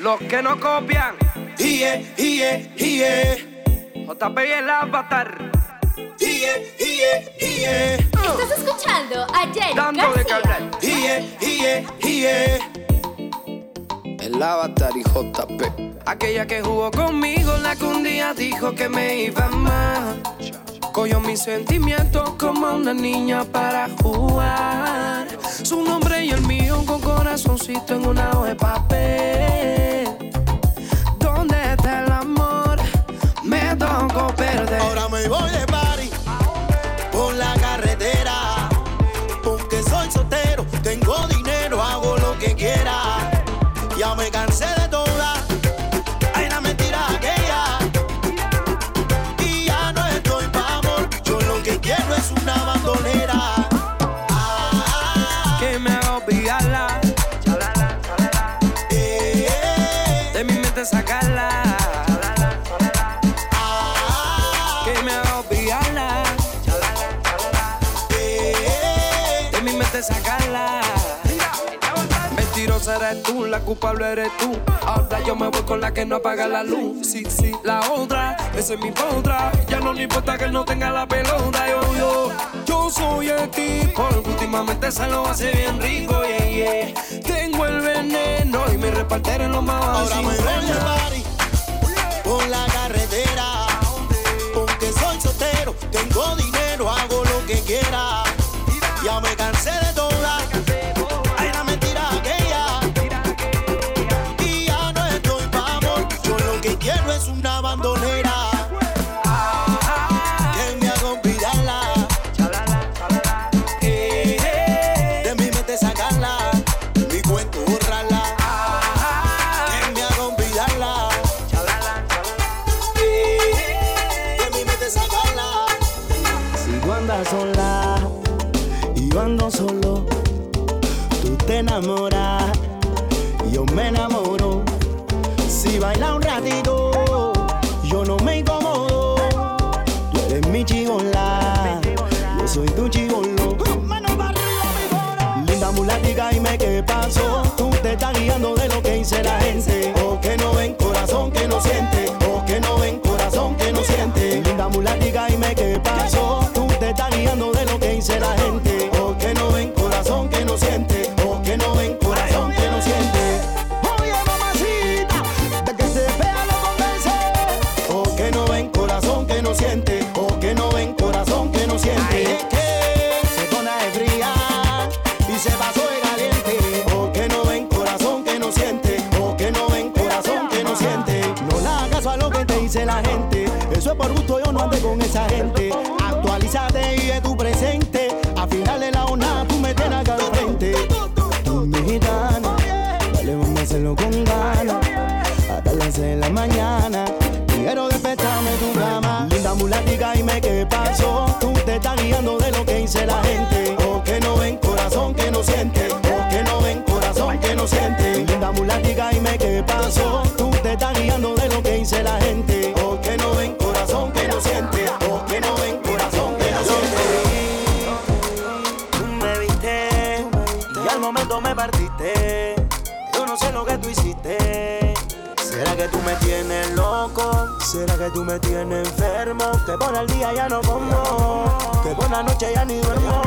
Los que no copian. Iye, iye, iye. JP y el avatar. Iye, iye, iye. Estás escuchando a Jerry Dando de carnet. Iye, iye, iye. El avatar y JP. Aquella que jugó conmigo, la que un día dijo que me iba mal. Cogió mis sentimientos como una niña para jugar. Su nombre y el mío con corazoncito en una hoja de papel. ¿Dónde está el amor? Me tocó perder. Ahora me voy de De sacarla. Que me haga olvidarla. De mi mente sacarla. Mentirosa eres tú, la culpable eres tú. Ahora yo me voy con la que no apaga la luz. Sí, sí, la otra, esa es mi potra. Ya no le importa que él no tenga la pelota. Yo, soy el tipo que últimamente se lo hace bien rico. Yeah, yeah. Tengo el veneno y mi repartero en los más Ahora me party por la carretera. Porque soy soltero, tengo dinero, hago lo que quiera. Ya me cansé de todas. Sola y yo solo, tú te enamoras y yo me enamoro. Si baila un ratito, yo no me incomodo. Tú eres mi chigola, yo soy tu chigolo. Linda mulatica, dime qué pasó. Tú te estás guiando de lo que dice la gente. O que no ven corazón que no siente. O que no ven corazón que no siente. Linda mulatica, ande con esa gente. Actualízate y de tu presente. A final de la jornada tú me tienes acá al frente. Tú mi gitana, dale vamos a hacerlo con ganas. Hasta las seis de la mañana. Quiero despertarme tu cama. Linda mulatica, dime qué pasó. Tú te estás guiando de lo que dice la gente. O que no ven corazón que no siente. Me tienes loco? ¿Será que tú me tienes enfermo? Que por el día ya no como, que por la noche ya ni duermo.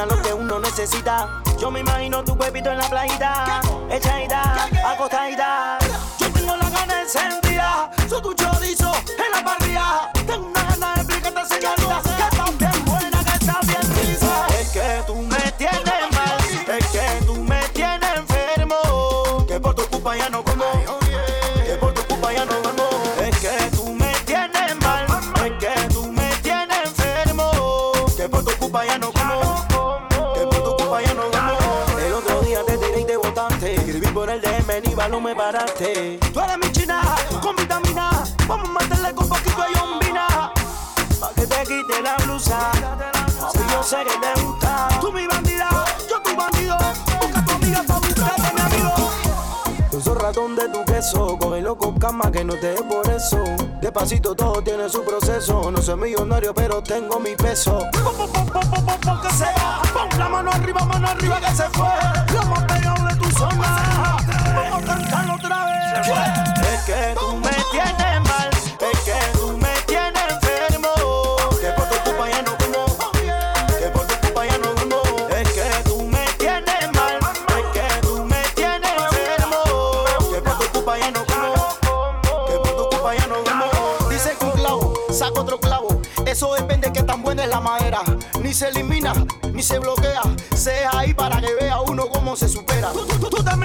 Lo que uno necesita. Yo me imagino tu cuerpito en la playita, echadita, acostadita. Yo tengo la gana encendida, soy tu chorizo en la parrilla. tú eres el DM, ni balón me paraste. Tú eres mi china, con vitamina. Vamos a matarle con poquito de yombina. Pa' que te quite la blusa. Si yo sé que te gusta. Tú mi bandida, yo tu bandido. Busca tu amiga pa' buscarte, mi amigo. Yo soy ratón de tu queso, cógelo con cama que no te dé por eso. Despacito todo tiene su proceso. No soy millonario, pero tengo mi peso. Pon, pon, pon, pon, pon, que sea. Pon la mano arriba, mano arriba que se fue. Lo más pegado Vamos a cantar otra vez. Es que tú me tienes mal, es que tú me tienes enfermo. Que por tu culpa ya no como, que por tu culpa ya no como. Es que tú me tienes mal, es que tú me tienes enfermo. Que por tu culpa ya no como, que por tu culpa ya no como. Dice que un clavo, saco otro clavo. Eso depende de que tan buena es la madera. Ni se elimina, ni se bloquea. Sea ahí para que vea uno cómo se supera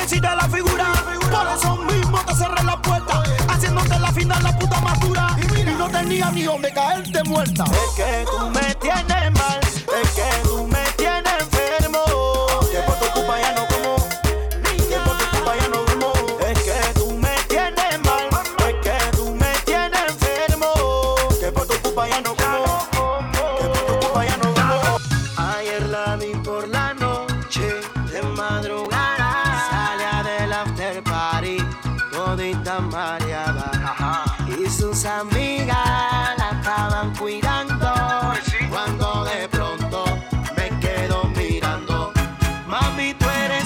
existe la figura. Por eso mismo te cerré la puerta. Haciéndote la final la puta más dura. Y no tenía ni donde caerte muerta. Es que tú me tienes mal.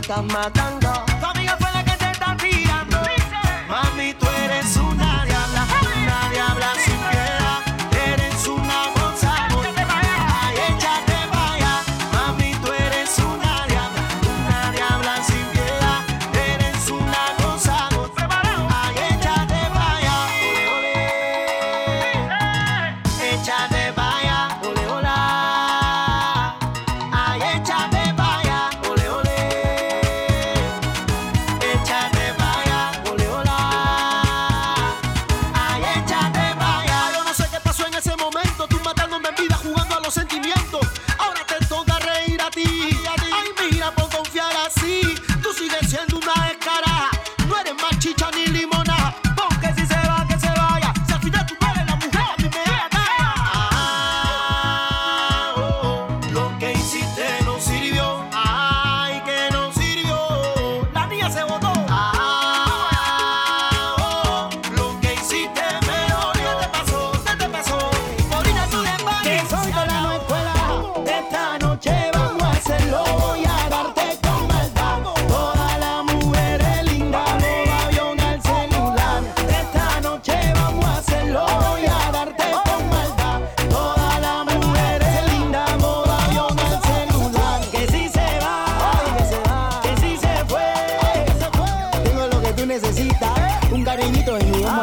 estás matando. Tu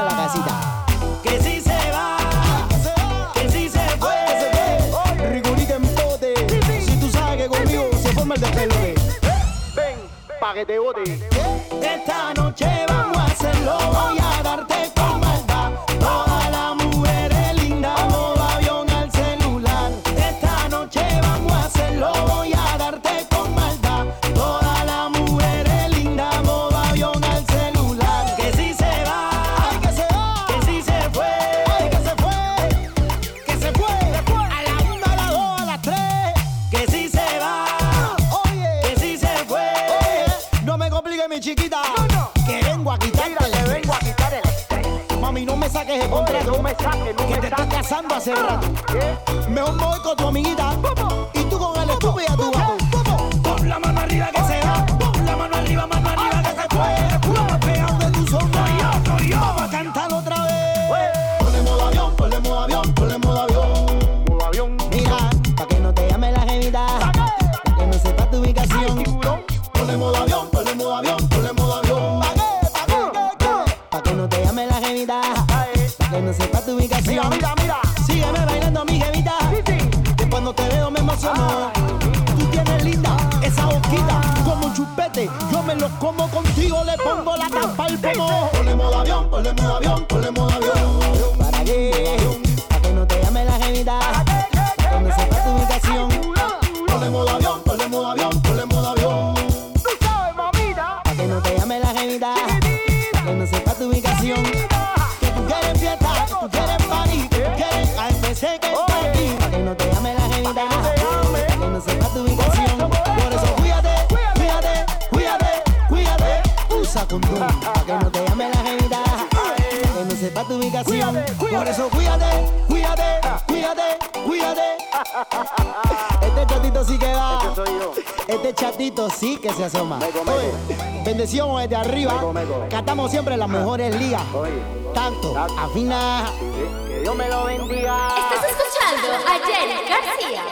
la casita. Que si se va, que si se fue, rigurita en pote. Si tú sabes que conmigo se forma el despelote. Ven, pa' que te bote. Esta noche vamos a hacerlo, voy a dar mi chiquita. No, no. Que vengo a quitar. que vengo a quitar el estrés. Mami, no me saques el contrato. No me saques, no Que me te estás casando hace ah, rato. ¿Qué? Mejor me voy con tu amiguita. ¿Cómo? Y tú con el estúpido a tu chupete. Yo me los como contigo, le pongo la tapa al pomo. Ponle modo avión, ponle modo avión, ponle modo avión. ¿Para qué? Para que no te llame la gemita. Donde sepa tu ubicación. Ponle modo avión, ponle modo avión, ponle modo avión. Tú sabes, mamita. Para que no te llame la gemita. Donde sepa tu ubicación. Cuídate, cuídate, cuídate, cuídate. Este chatito sí que va. Este soy yo. Este chatito sí que se asoma. Meco, meco. Oye, bendición desde arriba. Meco, meco. Cantamos siempre las mejores ligas. Oye, Tanto, Tanto. afina. que que Dios me lo bendiga. Estás escuchando a Jenny García.